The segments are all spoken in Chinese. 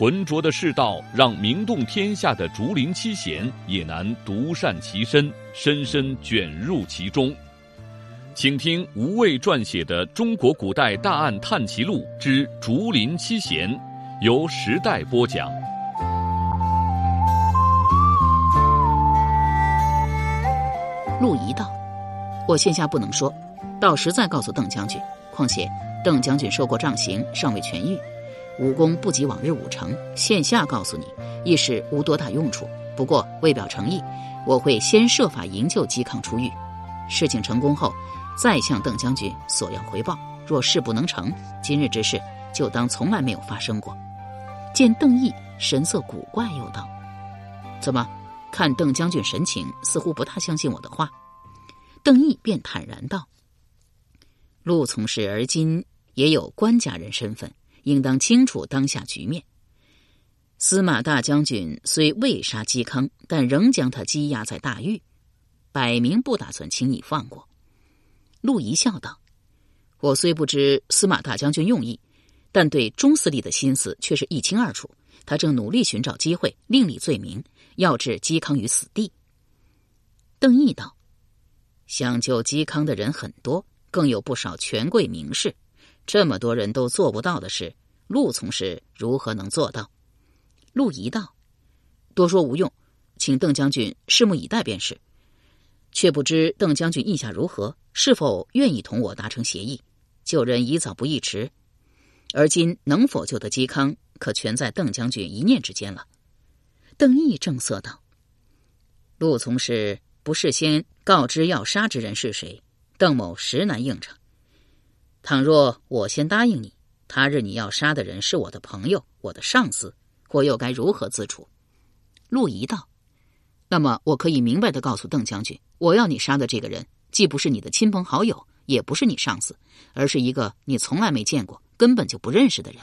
浑浊的世道，让名动天下的竹林七贤也难独善其身，深深卷入其中。请听吴畏撰写的《中国古代大案探奇录之竹林七贤》，由时代播讲。陆仪道：“我现下不能说，到时再告诉邓将军。况且邓将军受过杖刑，尚未痊愈。”武功不及往日五成，现下告诉你，亦是无多大用处。不过为表诚意，我会先设法营救嵇康出狱。事情成功后，再向邓将军索要回报。若事不能成，今日之事就当从来没有发生过。见邓毅神色古怪，又道：“怎么？看邓将军神情，似乎不大相信我的话。”邓毅便坦然道：“陆从事而今也有官家人身份。”应当清楚当下局面。司马大将军虽未杀嵇康，但仍将他羁押在大狱，摆明不打算轻易放过。陆仪笑道：“我虽不知司马大将军用意，但对钟司令的心思却是一清二楚。他正努力寻找机会另立罪名，要置嵇康于死地。”邓毅道：“想救嵇康的人很多，更有不少权贵名士。”这么多人都做不到的事，陆从事如何能做到？陆仪道：“多说无用，请邓将军拭目以待便是。却不知邓将军意下如何？是否愿意同我达成协议？救人宜早不宜迟。而今能否救得嵇康，可全在邓将军一念之间了。”邓毅正色道：“陆从事不事先告知要杀之人是谁，邓某实难应承。”倘若我先答应你，他日你要杀的人是我的朋友、我的上司，我又该如何自处？陆仪道：“那么我可以明白的告诉邓将军，我要你杀的这个人，既不是你的亲朋好友，也不是你上司，而是一个你从来没见过、根本就不认识的人。”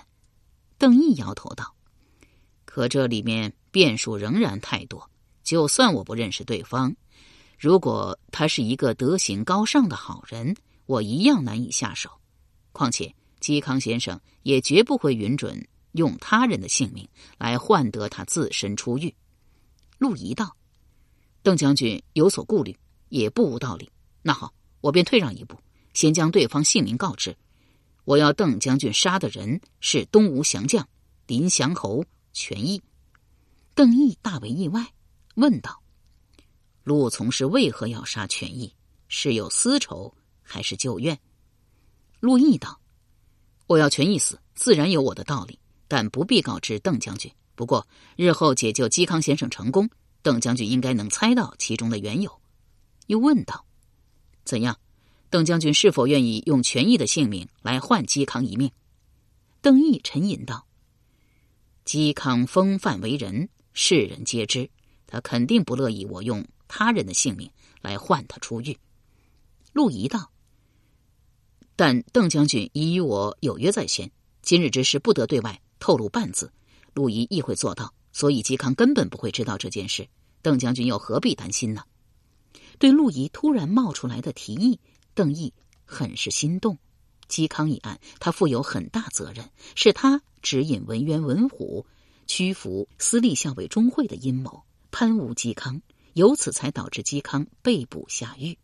邓毅摇头道：“可这里面变数仍然太多。就算我不认识对方，如果他是一个德行高尚的好人，我一样难以下手。”况且，嵇康先生也绝不会允准用他人的性命来换得他自身出狱。陆仪道：“邓将军有所顾虑，也不无道理。那好，我便退让一步，先将对方姓名告知。我要邓将军杀的人是东吴降将林祥侯权益。”邓毅大为意外，问道：“陆从是为何要杀权益？是有私仇，还是旧怨？”陆毅道：“我要权益死，自然有我的道理，但不必告知邓将军。不过日后解救嵇康先生成功，邓将军应该能猜到其中的缘由。”又问道：“怎样？邓将军是否愿意用权益的性命来换嵇康一命？”邓毅沉吟道：“嵇康风范为人，世人皆知，他肯定不乐意我用他人的性命来换他出狱。”陆仪道。但邓将军已与我有约在先，今日之事不得对外透露半字。陆仪亦会做到，所以嵇康根本不会知道这件事。邓将军又何必担心呢？对陆仪突然冒出来的提议，邓毅很是心动。嵇康一案，他负有很大责任，是他指引文渊、文虎屈服私立校尉钟会的阴谋，攀污嵇康，由此才导致嵇康被捕下狱。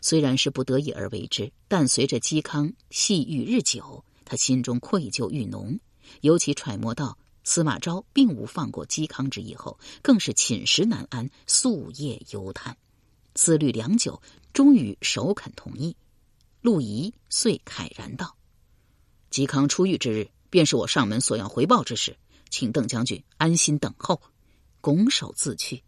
虽然是不得已而为之，但随着嵇康戏欲日久，他心中愧疚愈浓。尤其揣摩到司马昭并无放过嵇康之意后，更是寝食难安，夙夜忧叹。思虑良久，终于首肯同意。陆仪遂慨然道：“嵇康出狱之日，便是我上门索要回报之时，请邓将军安心等候，拱手自去。”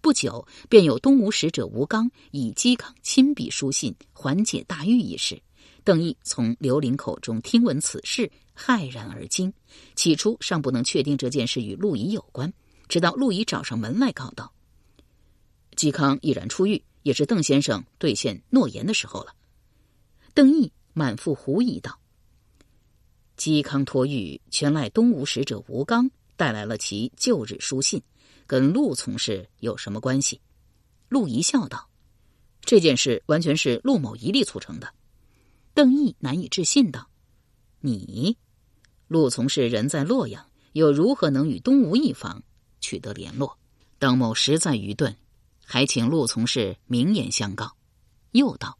不久，便有东吴使者吴刚以嵇康亲笔书信缓解大狱一事。邓毅从刘伶口中听闻此事，骇然而惊。起初尚不能确定这件事与陆仪有关，直到陆仪找上门来告道：“嵇康毅然出狱，也是邓先生兑现诺言的时候了。邓毅满腹狐疑道：“嵇康脱狱，全赖东吴使者吴刚带来了其旧日书信，跟陆从事有什么关系？”陆仪笑道：“这件事完全是陆某一力促成的。”邓毅难以置信道：“你，陆从事人在洛阳，又如何能与东吴一方取得联络？”邓某实在愚钝，还请陆从事明言相告。又道：“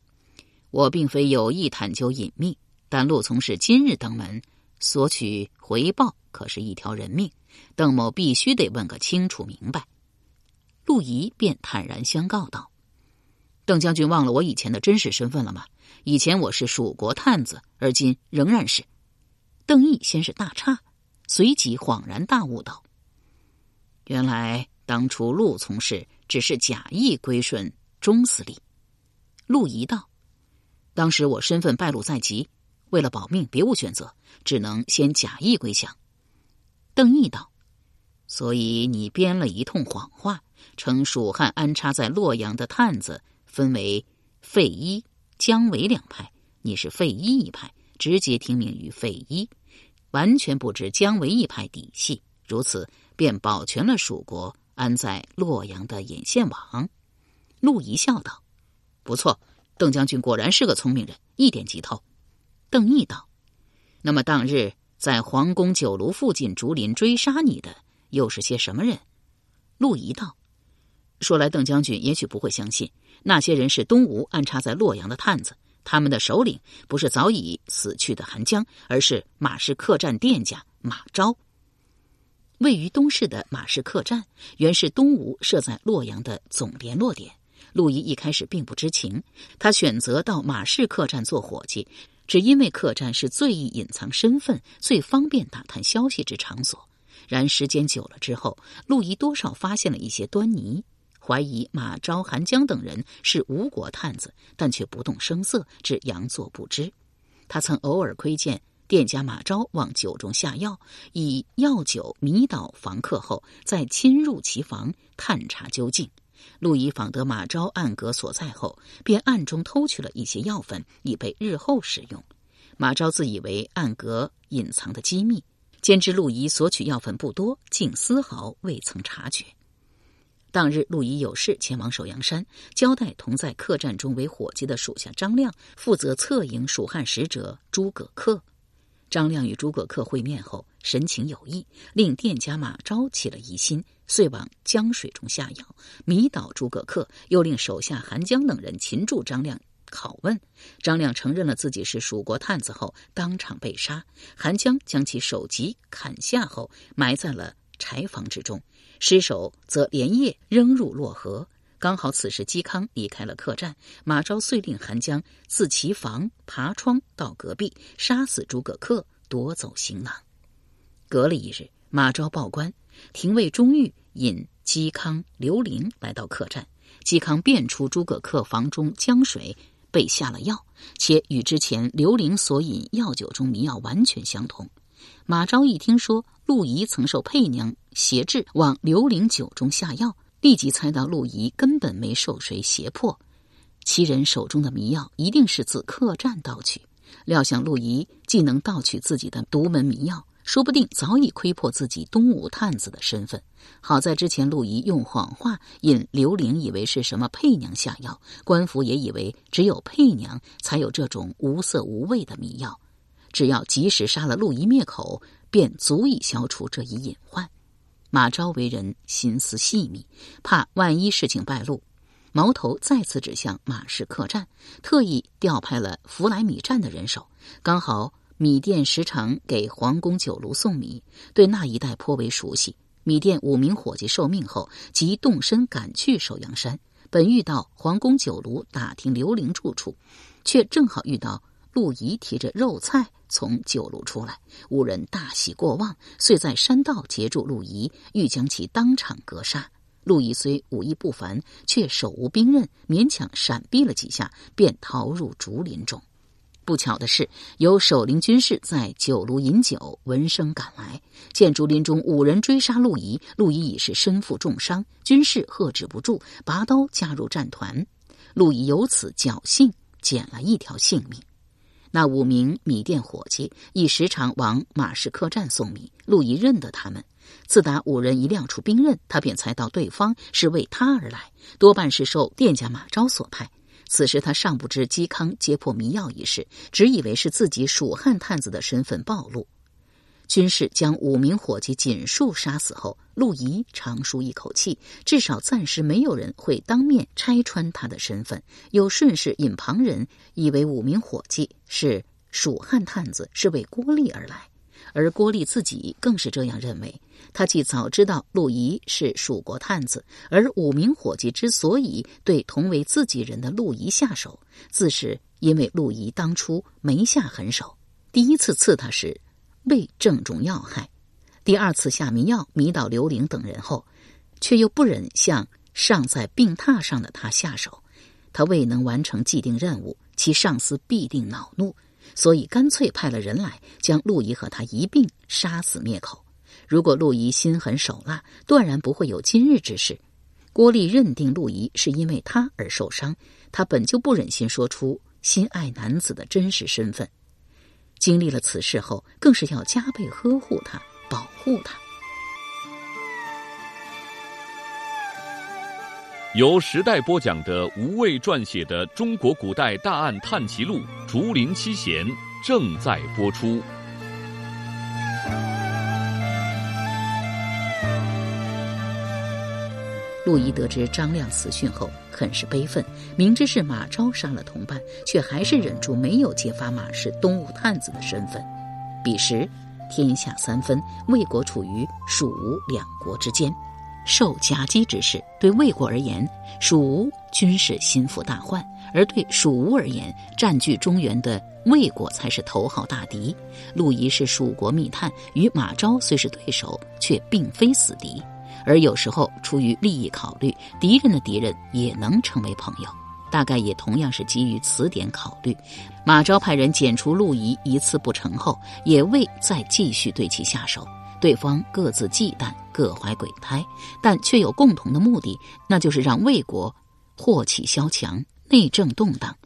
我并非有意探究隐秘，但陆从事今日登门索取回报，可是一条人命。邓某必须得问个清楚明白。”陆仪便坦然相告道：“邓将军忘了我以前的真实身份了吗？”以前我是蜀国探子，而今仍然是。邓毅先是大诧，随即恍然大悟道：“原来当初陆从事只是假意归顺钟司令。”陆仪道：“当时我身份败露在即，为了保命，别无选择，只能先假意归降。”邓毅道：“所以你编了一通谎话，称蜀汉安插在洛阳的探子分为费祎。”姜维两派，你是费祎一派，直接听命于费祎，完全不知姜维一派底细，如此便保全了蜀国安在洛阳的引线网。陆仪笑道：“不错，邓将军果然是个聪明人，一点即透。”邓毅道：“那么当日在皇宫酒楼附近竹林追杀你的，又是些什么人？”陆仪道：“说来，邓将军也许不会相信。”那些人是东吴安插在洛阳的探子，他们的首领不是早已死去的韩江，而是马氏客栈店家马昭。位于东市的马氏客栈，原是东吴设在洛阳的总联络点。陆仪一开始并不知情，他选择到马氏客栈做伙计，只因为客栈是最易隐藏身份、最方便打探消息之场所。然时间久了之后，陆仪多少发现了一些端倪。怀疑马昭、韩江等人是吴国探子，但却不动声色，只佯作不知。他曾偶尔窥见店家马昭往酒中下药，以药酒迷倒房客后，再侵入其房探查究竟。陆仪访得马昭暗格所在后，便暗中偷取了一些药粉，以备日后使用。马昭自以为暗格隐藏的机密，兼知陆仪索取药粉不多，竟丝毫未曾察觉。当日，陆仪有事前往首阳山，交代同在客栈中为伙计的属下张亮负责策应蜀汉使者诸葛恪。张亮与诸葛恪会面后，神情有异，令店家马昭起了疑心，遂往江水中下药迷倒诸葛恪，又令手下韩江等人擒住张亮拷问。张亮承认了自己是蜀国探子后，当场被杀。韩江将其首级砍下后，埋在了柴房之中。尸首则连夜扔入洛河。刚好此时嵇康离开了客栈，马昭遂令韩江自其房爬窗到隔壁，杀死诸葛恪，夺走行囊。隔了一日，马昭报官，廷尉钟玉引嵇康、刘伶来到客栈。嵇康辨出诸葛恪房中江水被下了药，且与之前刘伶所饮药酒中迷药完全相同。马昭一听说陆仪曾受佩娘挟制往刘伶酒中下药，立即猜到陆仪根本没受谁胁迫，其人手中的迷药一定是自客栈盗取。料想陆仪既能盗取自己的独门迷药，说不定早已窥破自己东吴探子的身份。好在之前陆仪用谎话引刘伶以为是什么配娘下药，官府也以为只有配娘才有这种无色无味的迷药。只要及时杀了陆仪灭口，便足以消除这一隐患。马昭为人心思细密，怕万一事情败露，矛头再次指向马氏客栈，特意调派了福来米站的人手。刚好米店时常给皇宫酒炉送米，对那一带颇为熟悉。米店五名伙计受命后，即动身赶去首阳山，本欲到皇宫酒炉打听刘伶住处，却正好遇到。陆仪提着肉菜从酒楼出来，五人大喜过望，遂在山道截住陆仪，欲将其当场格杀。陆仪虽武艺不凡，却手无兵刃，勉强闪避了几下，便逃入竹林中。不巧的是，有守陵军士在酒炉饮酒，闻声赶来，见竹林中五人追杀陆仪，陆仪已是身负重伤，军士喝止不住，拔刀加入战团。陆仪由此侥幸捡了一条性命。那五名米店伙计亦时常往马氏客栈送米，陆仪认得他们。自打五人一亮出兵刃，他便猜到对方是为他而来，多半是受店家马昭所派。此时他尚不知嵇康揭破迷药一事，只以为是自己蜀汉探子的身份暴露。军士将五名伙计尽数杀死后，陆仪长舒一口气，至少暂时没有人会当面拆穿他的身份，又顺势引旁人以为五名伙计是蜀汉探子，是为郭丽而来。而郭丽自己更是这样认为。他既早知道陆仪是蜀国探子，而五名伙计之所以对同为自己人的陆仪下手，自是因为陆仪当初没下狠手。第一次刺他时未正中要害，第二次下迷药迷倒刘玲等人后，却又不忍向尚在病榻上的他下手。他未能完成既定任务，其上司必定恼怒。所以干脆派了人来，将陆仪和他一并杀死灭口。如果陆仪心狠手辣，断然不会有今日之事。郭丽认定陆仪是因为他而受伤，他本就不忍心说出心爱男子的真实身份。经历了此事后，更是要加倍呵护他，保护他。由时代播讲的吴畏撰写的《中国古代大案探奇录·竹林七贤》正在播出。陆仪得知张亮死讯后，很是悲愤。明知是马超杀了同伴，却还是忍住没有揭发马氏东吴探子的身份。彼时，天下三分，魏国处于蜀吴两国之间。受夹击之势，对魏国而言，蜀吴均是心腹大患；而对蜀吴而言，占据中原的魏国才是头号大敌。陆仪是蜀国密探，与马昭虽是对手，却并非死敌。而有时候出于利益考虑，敌人的敌人也能成为朋友。大概也同样是基于此点考虑，马昭派人剪除陆仪一次不成后，也未再继续对其下手。对方各自忌惮，各怀鬼胎，但却有共同的目的，那就是让魏国祸起萧墙，内政动荡。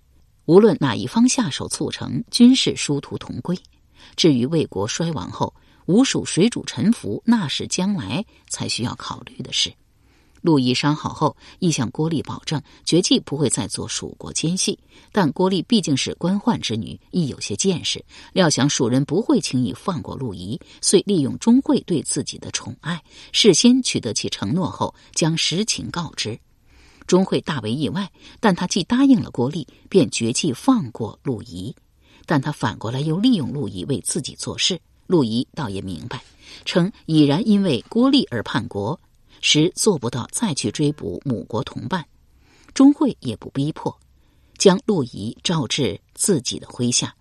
无论哪一方下手促成，均是殊途同归。至于魏国衰亡后，吴蜀水主臣服，那是将来才需要考虑的事。陆仪伤好后，亦向郭丽保证，绝技不会再做蜀国奸细。但郭丽毕竟是官宦之女，亦有些见识，料想蜀人不会轻易放过陆仪，遂利用钟会对自己的宠爱，事先取得其承诺后，将实情告知。钟会大为意外，但他既答应了郭丽，便决计放过陆仪。但他反过来又利用陆仪为自己做事。陆仪倒也明白，称已然因为郭丽而叛国。时做不到再去追捕母国同伴，钟会也不逼迫，将陆仪召至自己的麾下，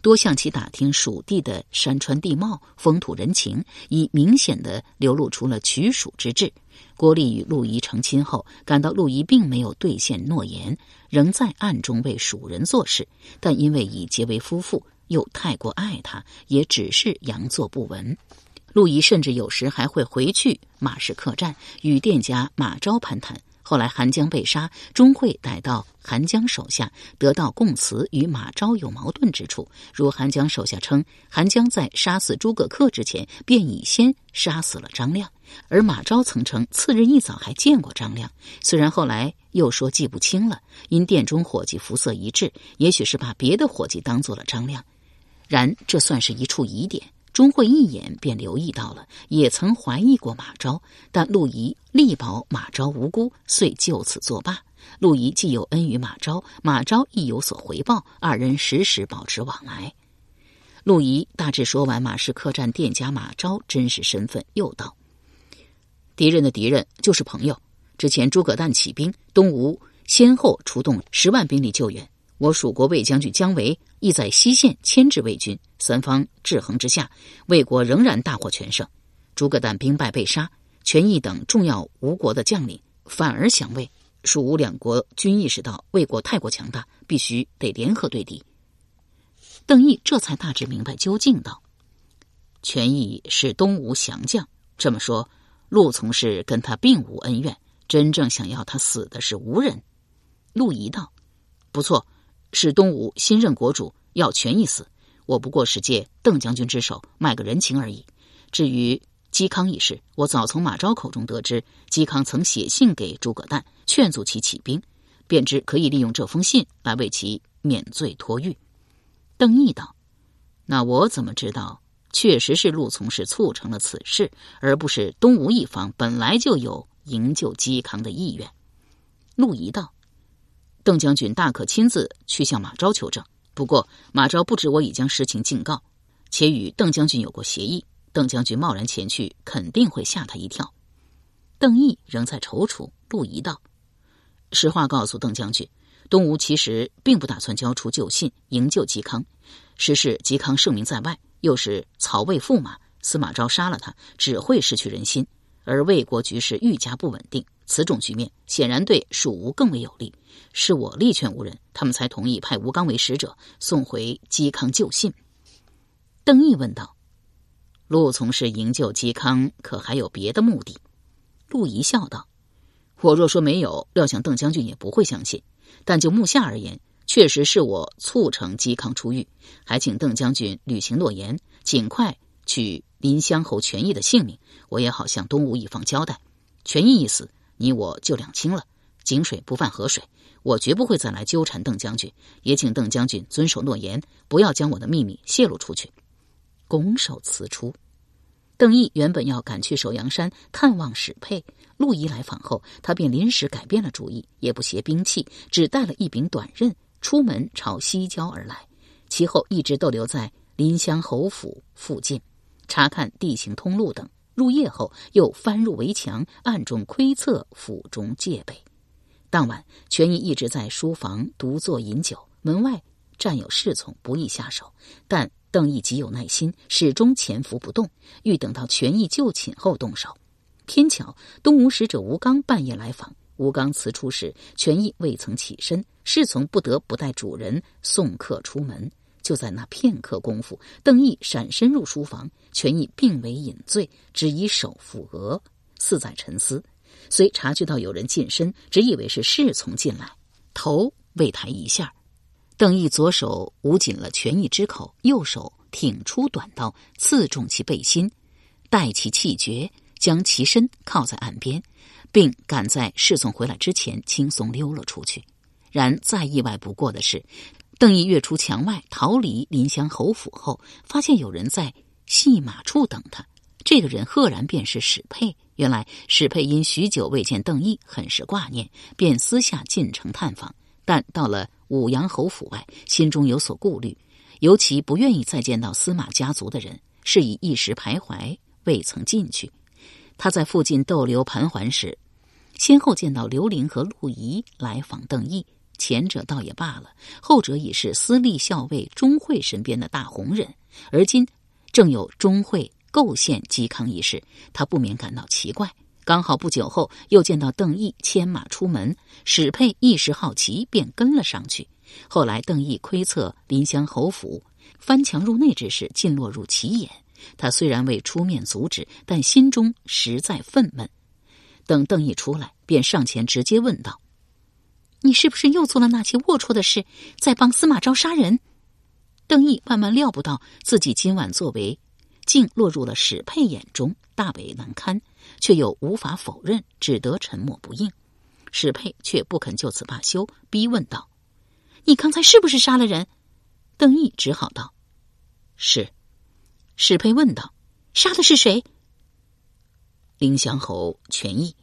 多向其打听蜀地的山川地貌、风土人情，已明显的流露出了取蜀之志。郭丽与陆仪成亲后，感到陆仪并没有兑现诺言，仍在暗中为蜀人做事，但因为已结为夫妇，又太过爱他，也只是佯作不闻。陆仪甚至有时还会回去马氏客栈与店家马昭攀谈。后来韩江被杀，钟会逮到韩江手下，得到供词与马昭有矛盾之处。如韩江手下称，韩江在杀死诸葛恪之前便已先杀死了张亮，而马昭曾称次日一早还见过张亮。虽然后来又说记不清了，因店中伙计肤色一致，也许是把别的伙计当做了张亮。然这算是一处疑点。钟会一眼便留意到了，也曾怀疑过马昭，但陆仪力保马昭无辜，遂就此作罢。陆仪既有恩于马昭，马昭亦有所回报，二人时时保持往来。陆仪大致说完马氏客栈店家马昭真实身份，又道：“敌人的敌人就是朋友。之前诸葛诞起兵，东吴先后出动十万兵力救援。”我蜀国魏将军姜维亦在西线牵制魏军，三方制衡之下，魏国仍然大获全胜。诸葛诞兵败被杀，权益等重要吴国的将领反而降魏。蜀吴两国均意识到魏国太过强大，必须得联合对敌。邓毅这才大致明白究竟，道：“权益是东吴降将，这么说，陆从事跟他并无恩怨，真正想要他死的是吴人。”陆仪道：“不错，是东吴新任国主要权一死，我不过是借邓将军之手卖个人情而已。至于……”嵇康一事，我早从马昭口中得知，嵇康曾写信给诸葛诞，劝阻其起兵，便知可以利用这封信来为其免罪脱狱。邓毅道：“那我怎么知道，确实是陆从事促成了此事，而不是东吴一方本来就有营救嵇康的意愿？”陆仪道：“邓将军大可亲自去向马昭求证，不过马昭不知我已将实情尽告，且与邓将军有过协议。”邓将军贸然前去，肯定会吓他一跳。邓毅仍在踌躇，陆仪道：“实话告诉邓将军，东吴其实并不打算交出旧信营救嵇康。实是嵇康盛名在外，又是曹魏驸马，司马昭杀了他，只会失去人心。而魏国局势愈加不稳定，此种局面显然对蜀吴更为有利。是我力劝吴人，他们才同意派吴刚为使者送回嵇康旧信。”邓毅问道。陆从事营救嵇康，可还有别的目的？陆仪笑道：“我若说没有，料想邓将军也不会相信。但就目下而言，确实是我促成嵇康出狱，还请邓将军履行诺言，尽快取临湘侯权益的性命。我也好向东吴一方交代，权益一死，你我就两清了。井水不犯河水，我绝不会再来纠缠邓将军。也请邓将军遵守诺言，不要将我的秘密泄露出去。”拱手辞出，邓毅原本要赶去首阳山看望史佩，陆仪来访后，他便临时改变了主意，也不携兵器，只带了一柄短刃，出门朝西郊而来。其后一直逗留在临湘侯府附近，查看地形通路等。入夜后，又翻入围墙，暗中窥测府中戒备。当晚，权益一直在书房独坐饮酒，门外站有侍从，不易下手，但。邓毅极有耐心，始终潜伏不动，欲等到权益就寝后动手。偏巧东吴使者吴刚半夜来访，吴刚辞出时，权益未曾起身，侍从不得不带主人送客出门。就在那片刻功夫，邓毅闪身入书房，权益并未饮醉，只以手抚额，似在沉思。虽察觉到有人近身，只以为是侍从进来，头未抬一下。邓毅左手捂紧了权益之口，右手挺出短刀，刺中其背心，待其气绝，将其身靠在岸边，并赶在侍从回来之前轻松溜了出去。然再意外不过的是，邓毅跃出墙外，逃离临湘侯府后，发现有人在戏马处等他。这个人赫然便是史沛。原来史沛因许久未见邓毅，很是挂念，便私下进城探访。但到了武阳侯府外，心中有所顾虑，尤其不愿意再见到司马家族的人，是以一时徘徊，未曾进去。他在附近逗留盘桓时，先后见到刘玲和陆仪来访邓毅，前者倒也罢了，后者已是私立校尉钟会身边的大红人，而今正有钟会构陷嵇康一事，他不免感到奇怪。刚好不久后，又见到邓毅牵马出门，史佩一时好奇，便跟了上去。后来邓毅窥测临湘侯府，翻墙入内之事，尽落入其眼。他虽然未出面阻止，但心中实在愤懑。等邓毅出来，便上前直接问道：“你是不是又做了那些龌龊的事，在帮司马昭杀人？”邓毅万万料不到自己今晚作为，竟落入了史佩眼中，大为难堪。却又无法否认，只得沉默不应。史佩却不肯就此罢休，逼问道：“你刚才是不是杀了人？”邓毅只好道：“是。”史佩问道：“杀的是谁？”凌祥侯权益。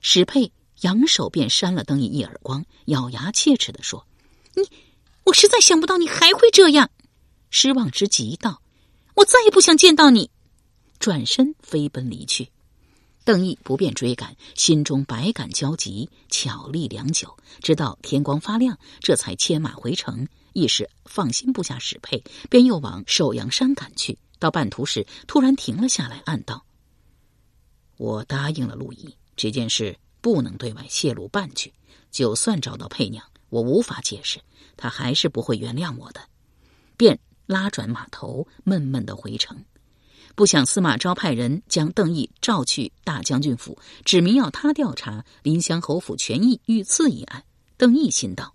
史佩扬手便扇了邓毅一耳光，咬牙切齿的说：“你，我实在想不到你还会这样。”失望之极道：“我再也不想见到你。”转身飞奔离去。邓毅不便追赶，心中百感交集，巧立良久，直到天光发亮，这才牵马回城。一时放心不下史沛，便又往寿阳山赶去。到半途时，突然停了下来，暗道：“我答应了陆毅，这件事不能对外泄露半句。就算找到佩娘，我无法解释，他还是不会原谅我的。”便拉转马头，闷闷的回城。不想司马昭派人将邓毅召去大将军府，指明要他调查临湘侯府权益遇刺一案。邓毅心道：“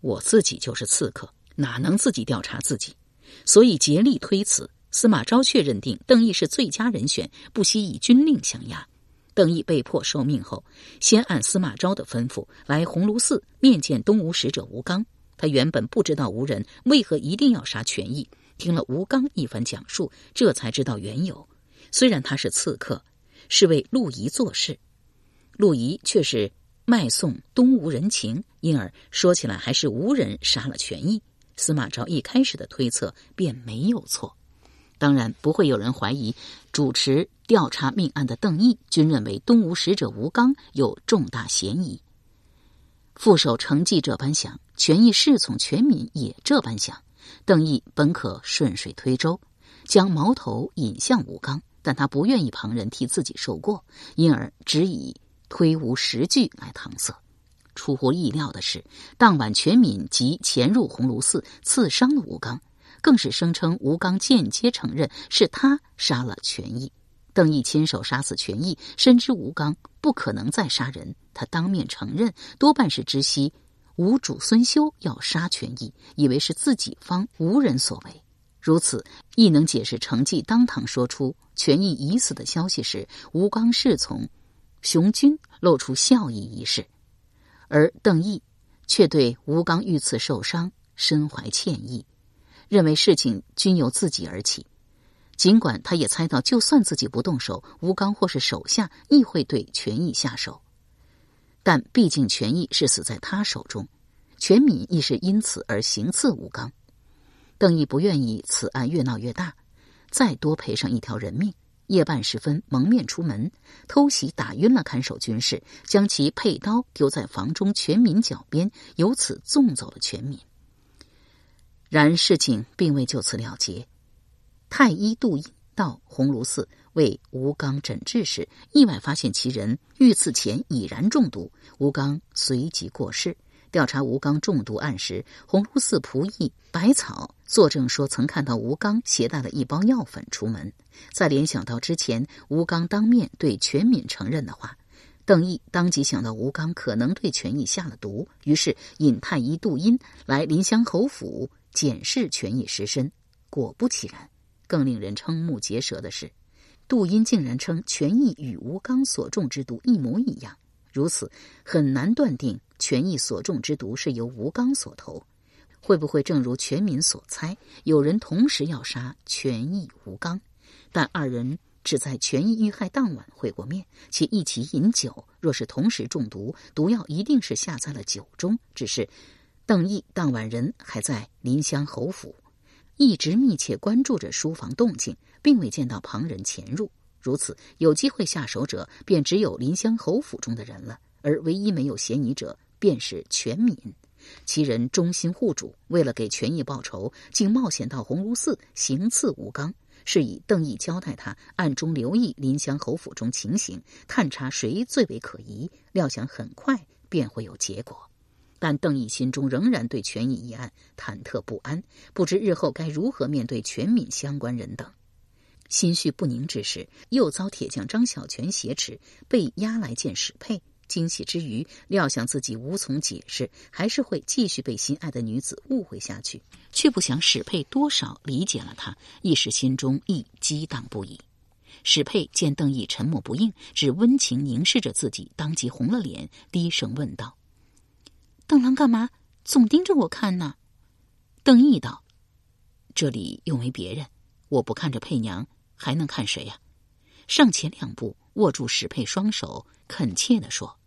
我自己就是刺客，哪能自己调查自己？”所以竭力推辞。司马昭却认定邓毅是最佳人选，不惜以军令相压。邓毅被迫受命后，先按司马昭的吩咐来鸿胪寺面见东吴使者吴刚。他原本不知道吴人为何一定要杀权益，听了吴刚一番讲述，这才知道缘由。虽然他是刺客，是为陆仪做事，陆仪却是卖送东吴人情，因而说起来还是吴人杀了权益。司马昭一开始的推测便没有错。当然不会有人怀疑主持调查命案的邓毅，均认为东吴使者吴刚有重大嫌疑。副手程绩这般想，权益侍从全民也这般想。邓毅本可顺水推舟，将矛头引向吴刚，但他不愿意旁人替自己受过，因而只以推吴实据来搪塞。出乎意料的是，当晚全敏即潜入鸿胪寺，刺伤了吴刚。更是声称吴刚间接承认是他杀了权益，邓毅亲手杀死权益，深知吴刚不可能再杀人，他当面承认多半是知悉吴主孙修要杀权益，以为是自己方无人所为，如此亦能解释程绩当堂说出权益已死的消息时，吴刚侍从熊军露出笑意一事，而邓毅却对吴刚遇刺受伤深怀歉意。认为事情均由自己而起，尽管他也猜到，就算自己不动手，吴刚或是手下亦会对权益下手。但毕竟权益是死在他手中，全敏亦是因此而行刺吴刚。邓毅不愿意此案越闹越大，再多赔上一条人命。夜半时分，蒙面出门，偷袭打晕了看守军士，将其佩刀丢在房中全敏脚边，由此纵走了全敏。然事情并未就此了结。太医杜英到鸿胪寺为吴刚诊治时，意外发现其人遇刺前已然中毒，吴刚随即过世。调查吴刚中毒案时，鸿胪寺仆役百草作证说曾看到吴刚携带了一包药粉出门。再联想到之前吴刚当面对全敏承认的话，邓毅当即想到吴刚可能对权益下了毒，于是引太医杜英来临湘侯府。检视权益实身，果不其然。更令人瞠目结舌的是，杜英竟然称权益与吴刚所中之毒一模一样。如此，很难断定权益所中之毒是由吴刚所投。会不会正如全民所猜，有人同时要杀权益、吴刚？但二人只在权益遇害当晚会过面，且一起饮酒。若是同时中毒，毒药一定是下在了酒中。只是。邓毅当晚人还在临湘侯府，一直密切关注着书房动静，并未见到旁人潜入。如此，有机会下手者便只有临湘侯府中的人了。而唯一没有嫌疑者，便是全敏。其人忠心护主，为了给权益报仇，竟冒险到鸿胪寺行刺吴刚，是以邓毅交代他暗中留意临湘侯府中情形，探查谁最为可疑。料想很快便会有结果。但邓毅心中仍然对权益一案忐忑不安，不知日后该如何面对全敏相关人等。心绪不宁之时，又遭铁匠张小泉挟持，被押来见史佩。惊喜之余，料想自己无从解释，还是会继续被心爱的女子误会下去，却不想史佩多少理解了他，一时心中亦激荡不已。史佩见邓毅沉默不应，只温情凝视着自己，当即红了脸，低声问道。邓郎干嘛总盯着我看呢？邓毅道：“这里又没别人，我不看着佩娘，还能看谁呀？”上前两步，握住史佩双手，恳切的说：“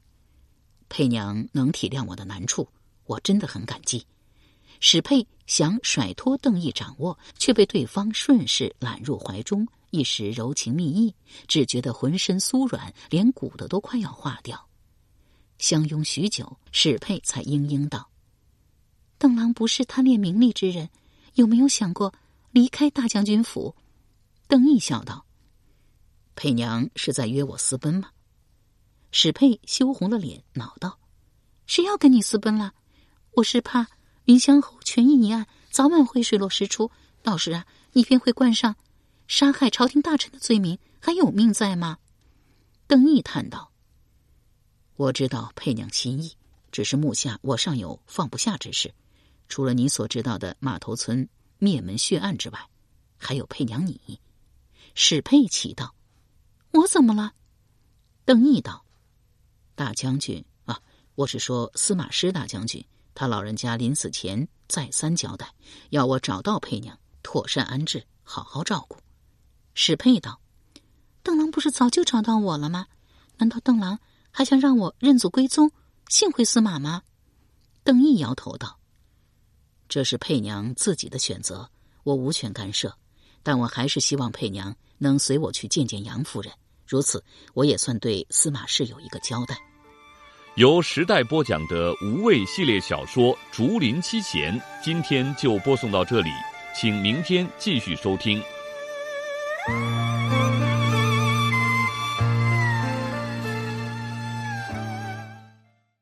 佩娘能体谅我的难处，我真的很感激。”史佩想甩脱邓毅掌握，却被对方顺势揽入怀中，一时柔情蜜意，只觉得浑身酥软，连骨头都快要化掉。相拥许久，史佩才嘤嘤道：“邓郎不是贪恋名利之人，有没有想过离开大将军府？”邓毅笑道：“佩娘是在约我私奔吗？”史佩羞红了脸，恼道：“谁要跟你私奔了？我是怕云香侯权益一案早晚会水落石出。到时啊，你便会冠上杀害朝廷大臣的罪名，还有命在吗？”邓毅叹道：“我知道佩娘心意，只是目下我尚有放不下之事。除了你所知道的码头村灭门血案之外，还有佩娘你。”史佩奇道：“我怎么了？”邓毅道：“大将军啊，我是说司马师大将军，他老人家临死前再三交代，要我找到佩娘，妥善安置，好好照顾。”史佩道：“邓郎不是早就找到我了吗？难道邓郎还想让我认祖归宗，幸会司马吗？”邓毅摇头道：“这是佩娘自己的选择，我无权干涉，但我还是希望佩娘能随我去见见杨夫人。”如此，我也算对司马氏有一个交代。由时代播讲的无畏系列小说《竹林七贤》，今天就播送到这里，请明天继续收听。